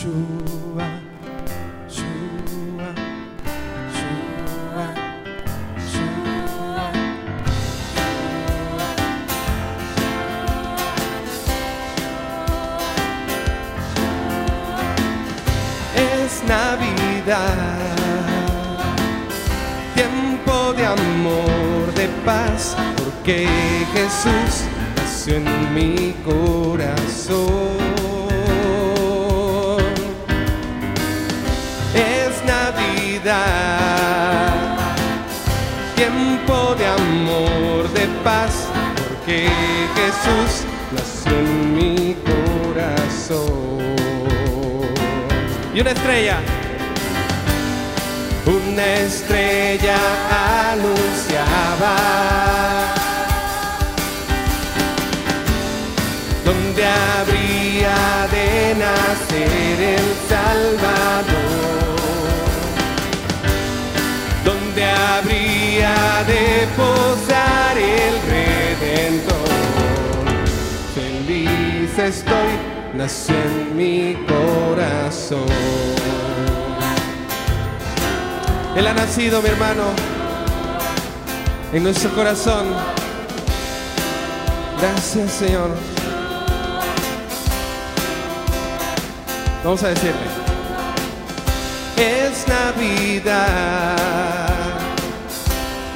Es Navidad, tiempo de amor, de paz, porque Jesús nació en mi corazón. Porque Jesús nació en mi corazón. Y una estrella, una estrella anunciaba donde habría de nacer el Salvador, donde habría de posar estoy, nació en mi corazón. Él ha nacido, mi hermano, en nuestro corazón. Gracias, Señor. Vamos a decirle. Es Navidad,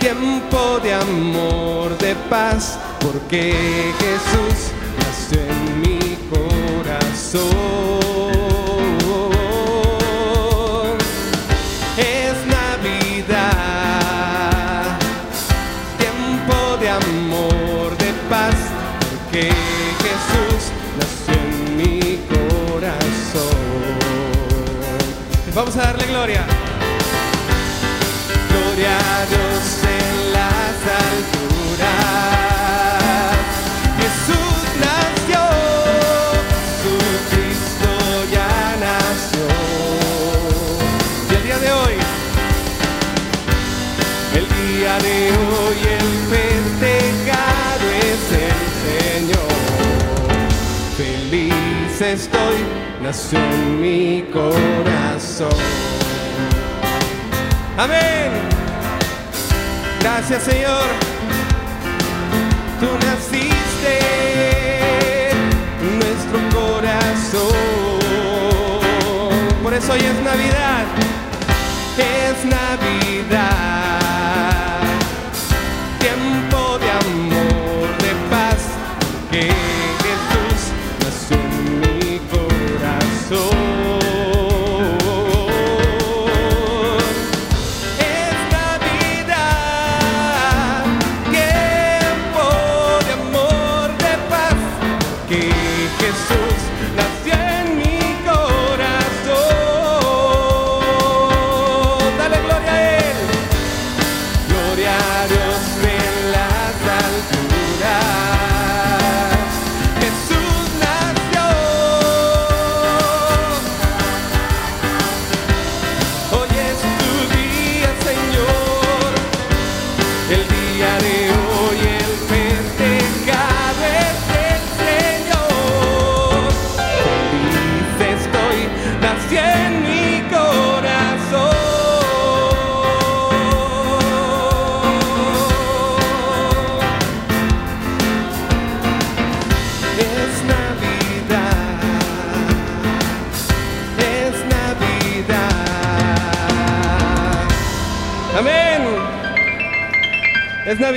tiempo de amor, de paz, porque Jesús nació en Es Navidad, tiempo de amor, de paz, porque Jesús nació en mi corazón. Vamos a darle gloria. Gloria a Dios día de hoy el festejado es el Señor. Feliz estoy, nació en mi corazón. Amén. Gracias Señor. Tú naciste nuestro corazón. Por eso hoy es Navidad. Es Navidad.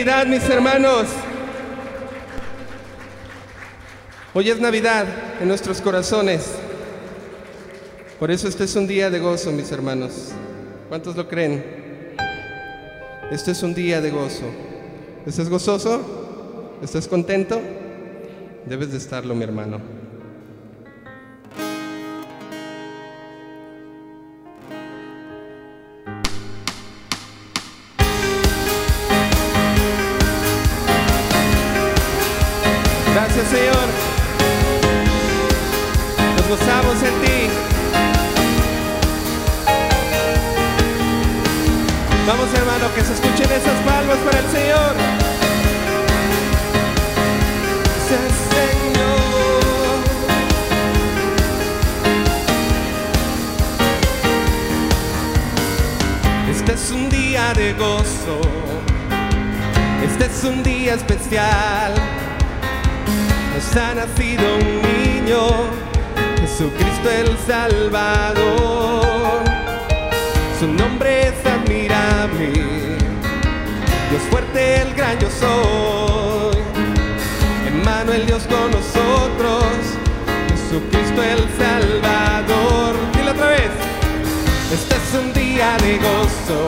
Navidad, mis hermanos. Hoy es Navidad en nuestros corazones. Por eso este es un día de gozo, mis hermanos. ¿Cuántos lo creen? Este es un día de gozo. ¿Estás gozoso? ¿Estás contento? Debes de estarlo, mi hermano. Gracias Señor. Nos gozamos en ti. Vamos hermano, que se escuchen esas palmas para el Señor. Señor. Este es un día de gozo, este es un día especial ha nacido un niño, Jesucristo el Salvador. Su nombre es admirable, Dios fuerte el gran yo soy. Emmanuel Dios con nosotros, Jesucristo el Salvador. Dilo otra vez, este es un día de gozo.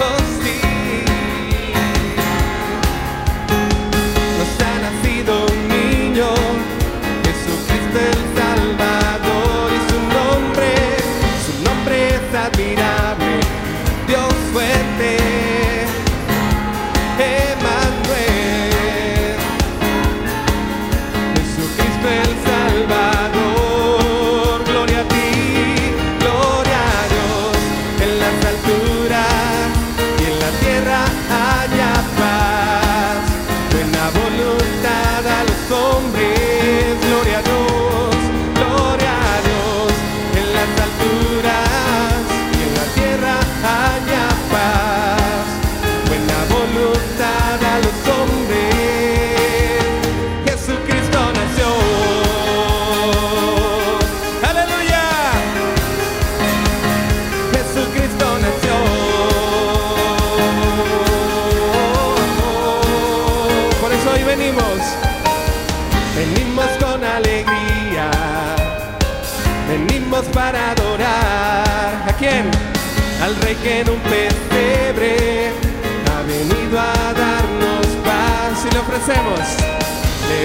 Oh, sí. del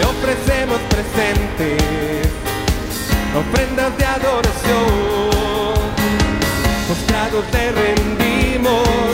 ofrecemos presentes, ofrendas de adoración, postrados te rendimos.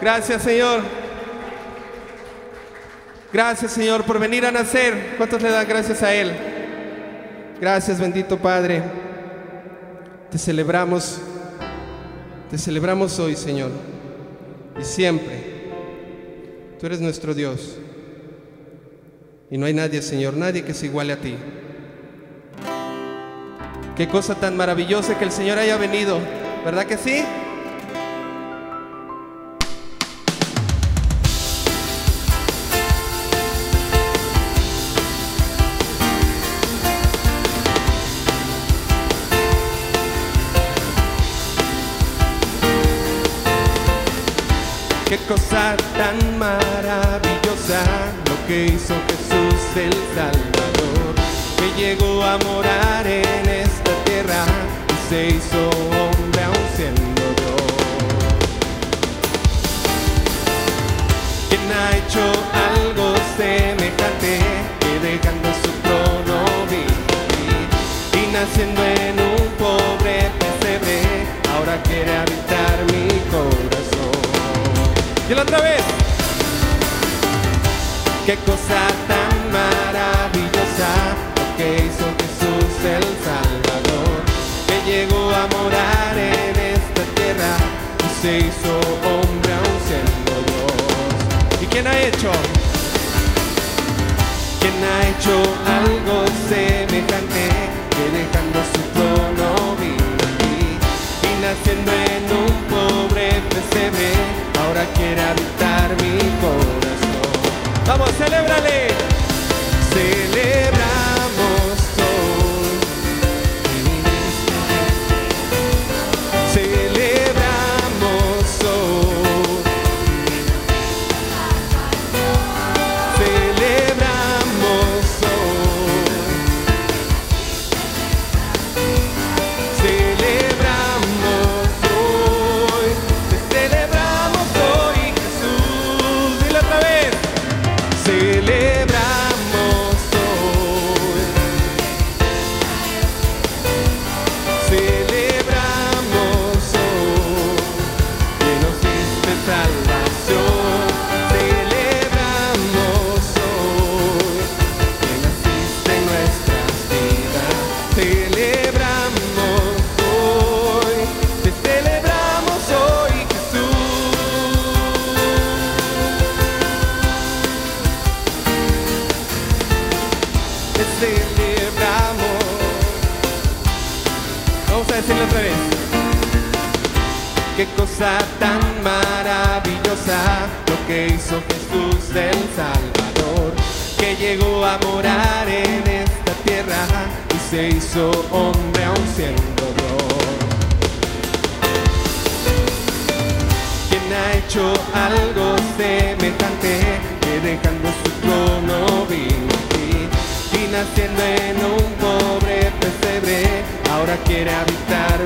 Gracias, Señor. Gracias, Señor, por venir a nacer. ¿Cuántos le dan gracias a Él? Gracias, bendito Padre. Te celebramos. Te celebramos hoy, Señor. Y siempre. Tú eres nuestro Dios. Y no hay nadie, Señor, nadie que se iguale a ti. Qué cosa tan maravillosa que el Señor haya venido. ¿Verdad que sí? Qué cosa tan maravillosa lo que hizo Jesús el Salvador, que llegó a morar en esta tierra y se hizo hombre aún siendo Dios. ¿Quién ha hecho algo semejante que dejando su trono vivir y naciendo Otra vez. Qué cosa tan maravillosa lo que hizo Jesús el Salvador, que llegó a morar en esta tierra y se hizo hombre aún siendo Dios. ¿Y quién ha hecho? ¿Quién ha hecho algo semejante que dejando su trono vino aquí y naciendo en un pobre pesebre ahora quiere habitar mi corazón? Vamos, celébrale.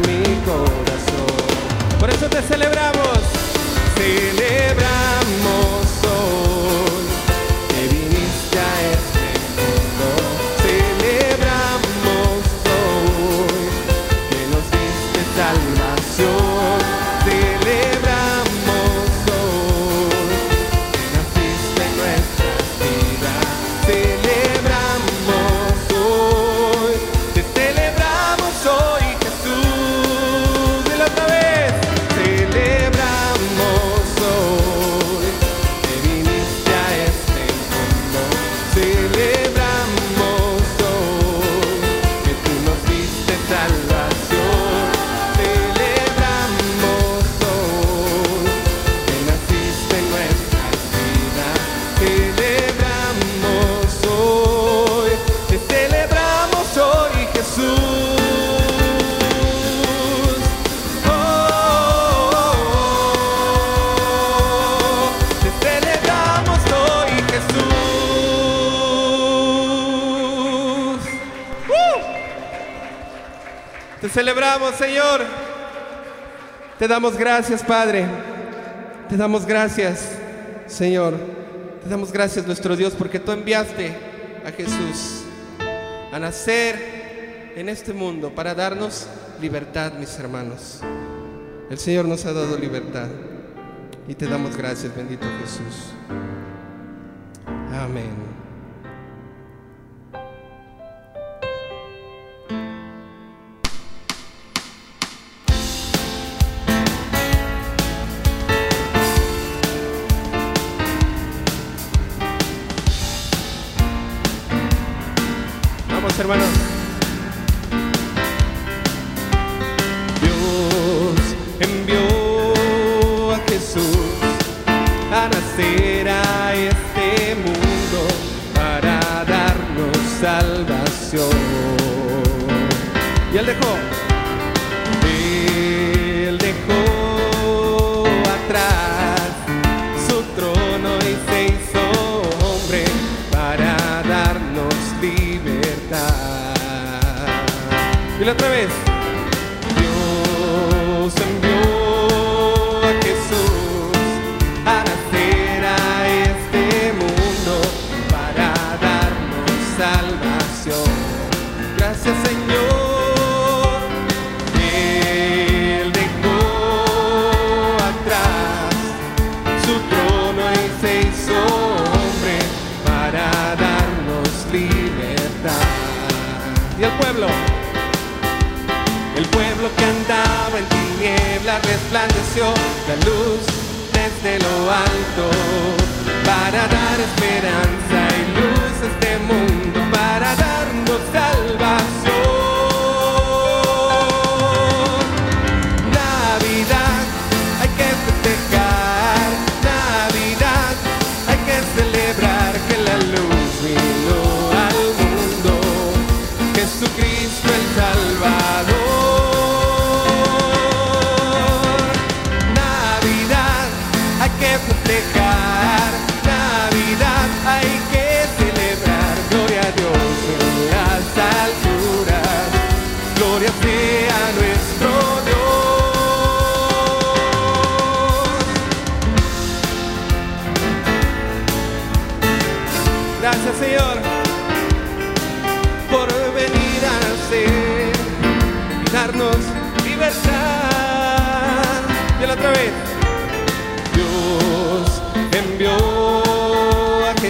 Mi corazón? Por eso te celebramos, celebramos Te celebramos Señor. Te damos gracias Padre. Te damos gracias Señor. Te damos gracias nuestro Dios porque tú enviaste a Jesús a nacer en este mundo para darnos libertad, mis hermanos. El Señor nos ha dado libertad y te damos gracias, bendito Jesús. Amén. Dile otra vez. Resplandeció la luz desde lo alto para dar esperanza y luz a este mundo, para darnos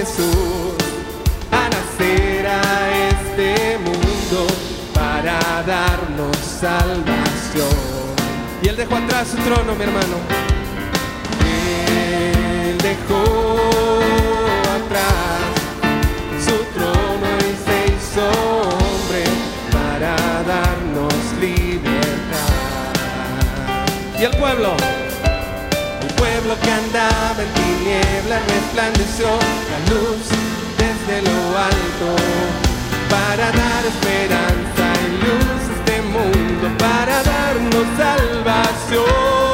Jesús a nacer a este mundo para darnos salvación. Y Él dejó atrás su trono, mi hermano. Él dejó atrás su trono y se hizo para darnos libertad. Y el pueblo, pueblo que andaba en tinieblas resplandeció la luz desde lo alto para dar esperanza y luz a este mundo, para darnos salvación.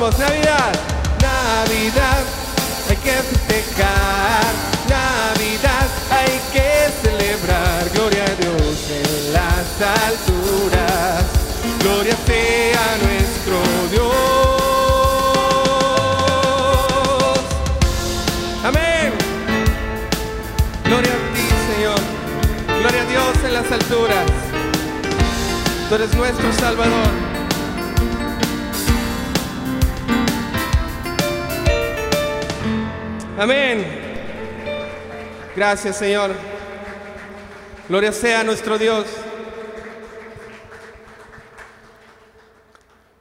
Navidad, Navidad, hay que festejar. Navidad, hay que celebrar. Gloria a Dios en las alturas. Gloria sea nuestro Dios. Amén. Gloria a ti, Señor. Gloria a Dios en las alturas. Tú eres nuestro Salvador. Amén. Gracias, Señor. Gloria sea a nuestro Dios.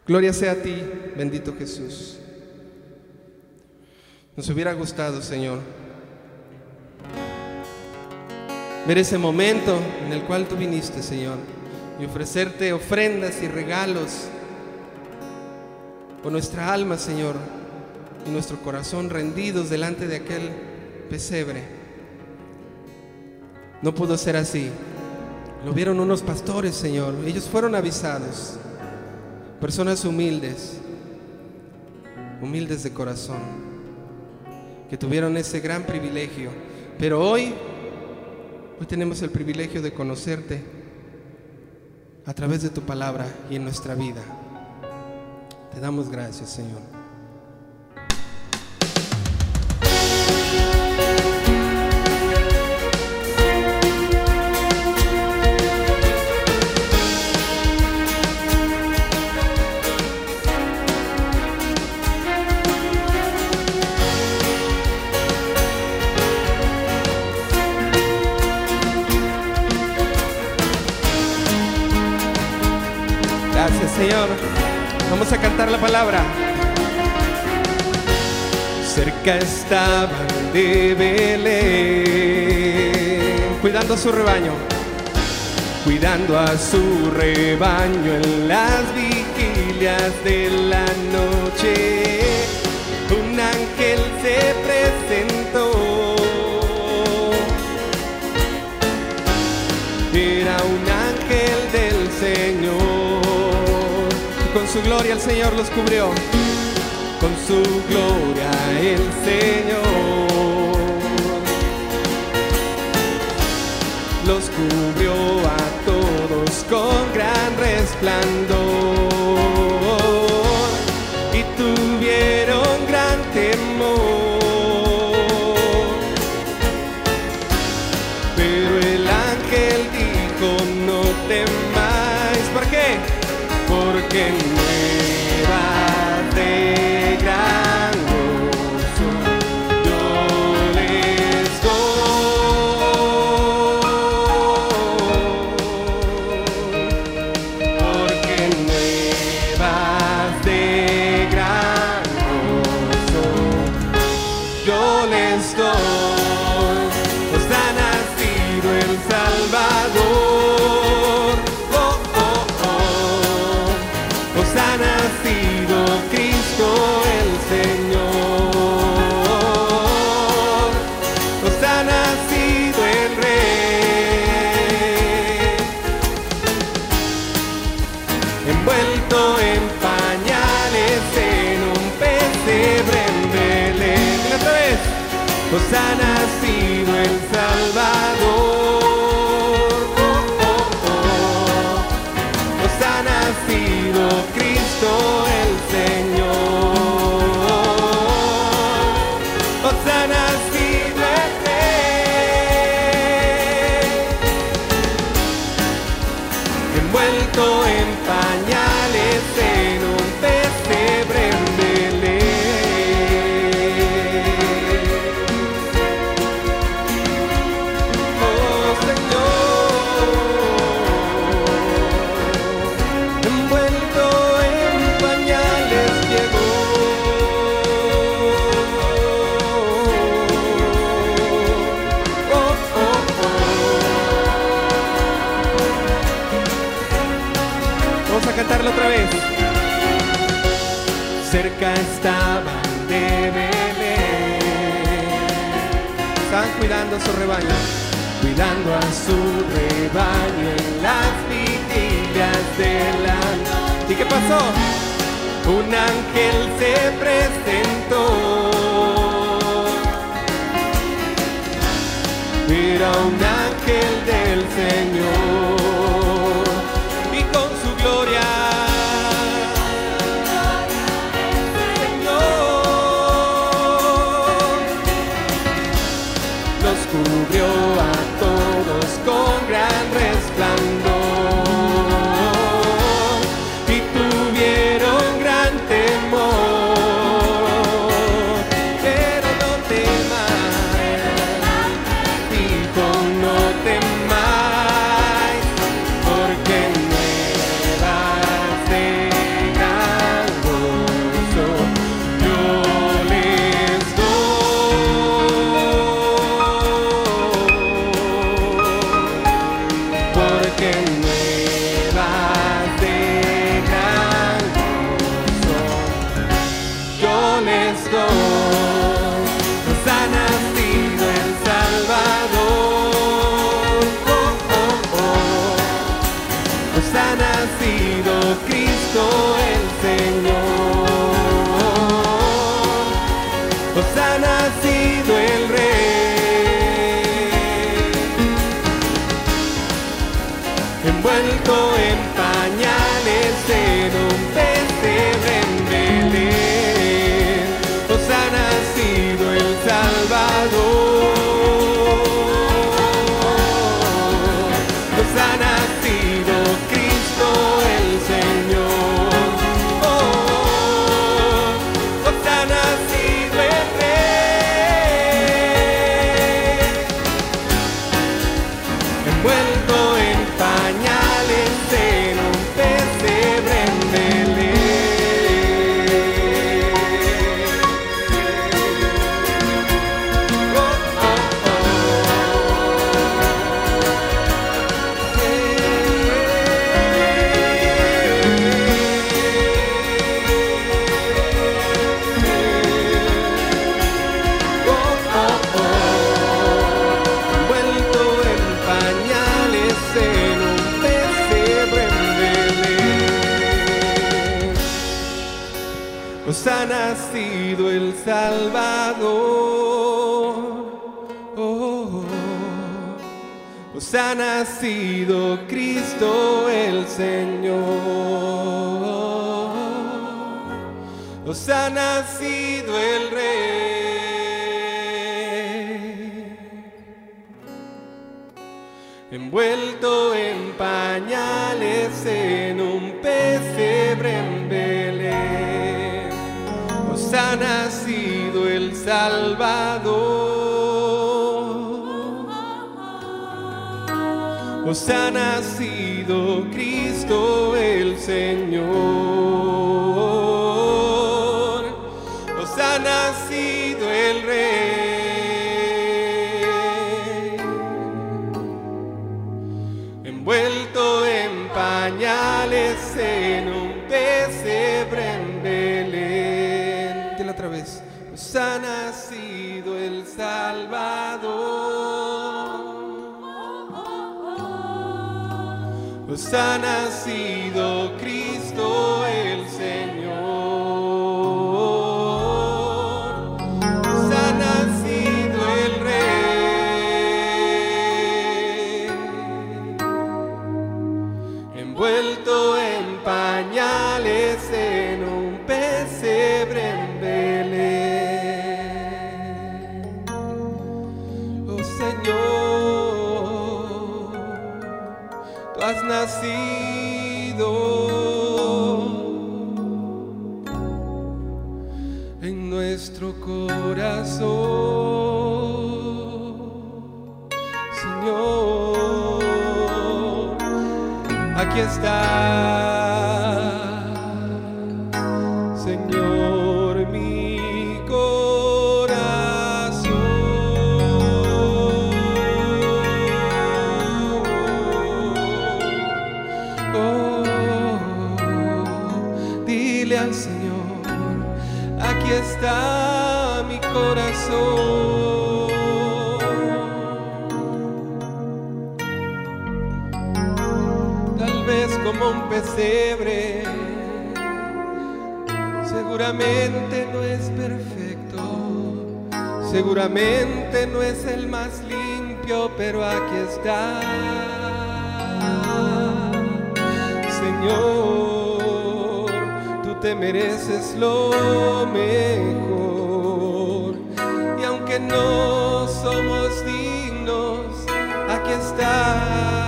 Gloria sea a ti, bendito Jesús. Nos hubiera gustado, Señor, ver ese momento en el cual tú viniste, Señor, y ofrecerte ofrendas y regalos por nuestra alma, Señor, nuestro corazón rendidos delante de aquel pesebre. No pudo ser así. Lo vieron unos pastores, Señor. Ellos fueron avisados. Personas humildes, humildes de corazón, que tuvieron ese gran privilegio. Pero hoy, hoy tenemos el privilegio de conocerte a través de tu palabra y en nuestra vida. Te damos gracias, Señor. Vamos a cantar la palabra. Cerca estaban de Belén, cuidando a su rebaño, cuidando a su rebaño en las vigilias de la noche. Un ángel se presentó. Era un su gloria el Señor los cubrió. Con su gloria el Señor los cubrió a todos con gran resplandor. estaban de Belén. Están cuidando a su rebaño, cuidando a su rebaño en las vigilias de la ¿Y qué pasó? Un ángel se presentó. Era un ángel del Señor. Os ha nacido el Rey. envuelto en pañales en un pesebre en Belén. Os ha nacido el Salvador. Os ha nacido Cristo el Señor. Ha nacido aquí está, Seguramente no es perfecto, seguramente no es el más limpio, pero aquí está. Señor, tú te mereces lo mejor. Y aunque no somos dignos, aquí está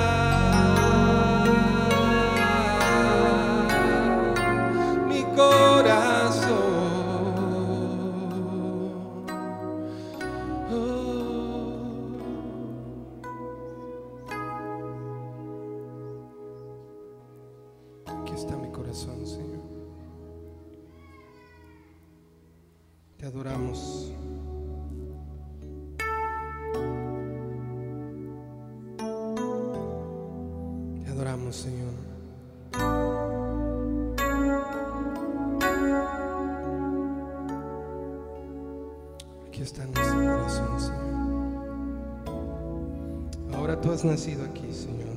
Señor. Aquí está nuestro corazón, Señor. Ahora tú has nacido aquí, Señor.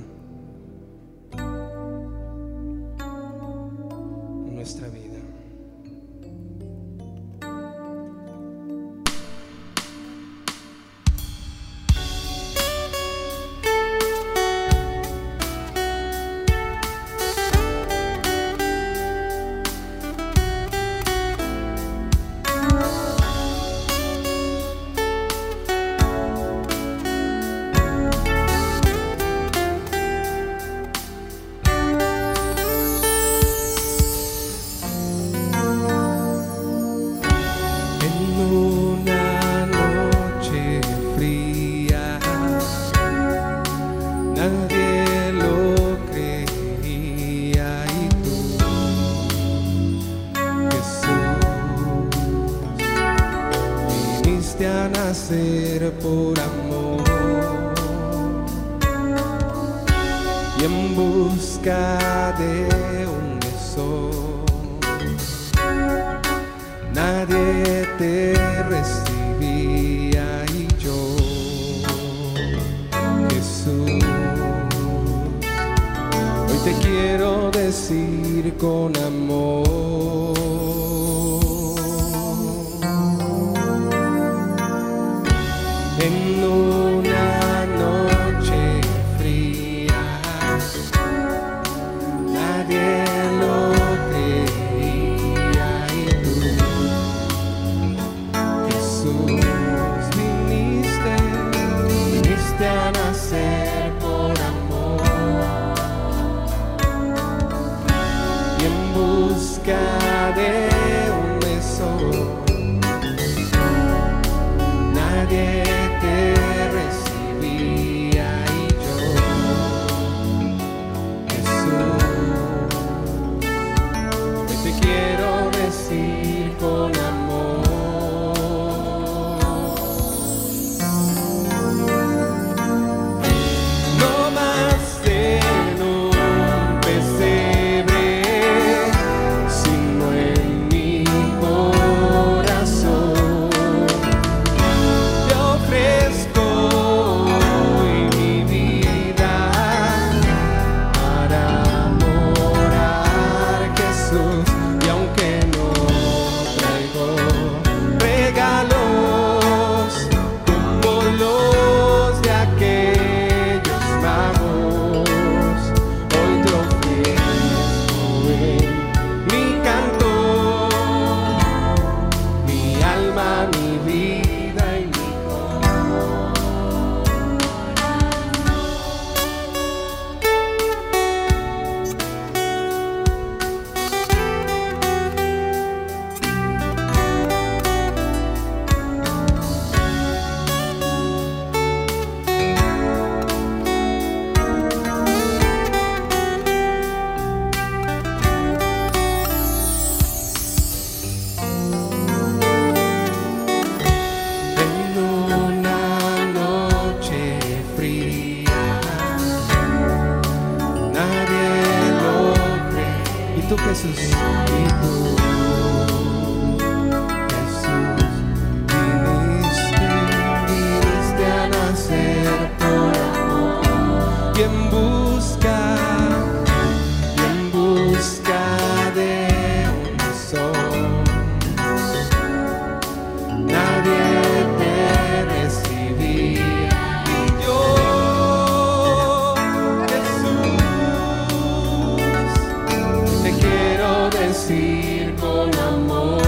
asir con amor.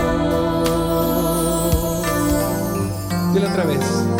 Dile otra vez.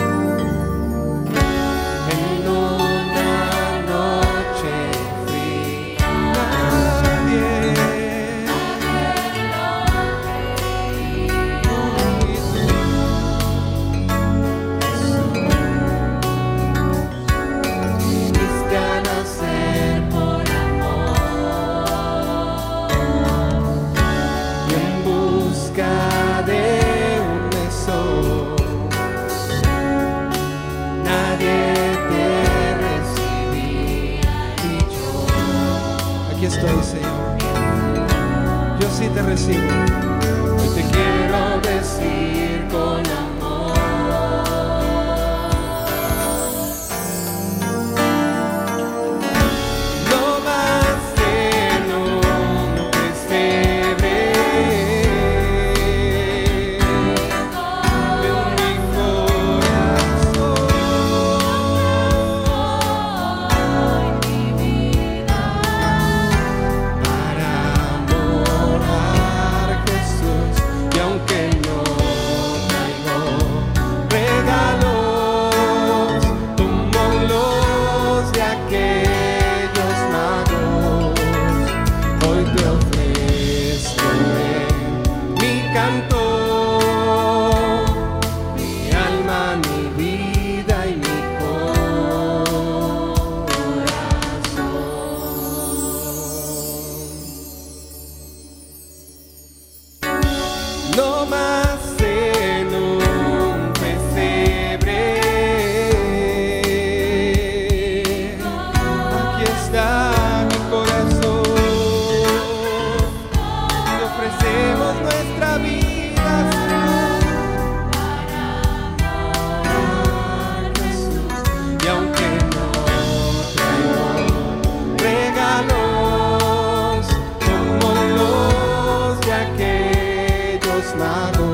na dor.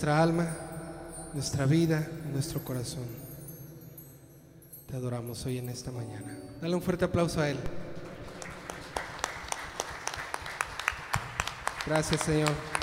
nuestra alma, nuestra vida, nuestro corazón. Te adoramos hoy en esta mañana. Dale un fuerte aplauso a Él. Gracias, Señor.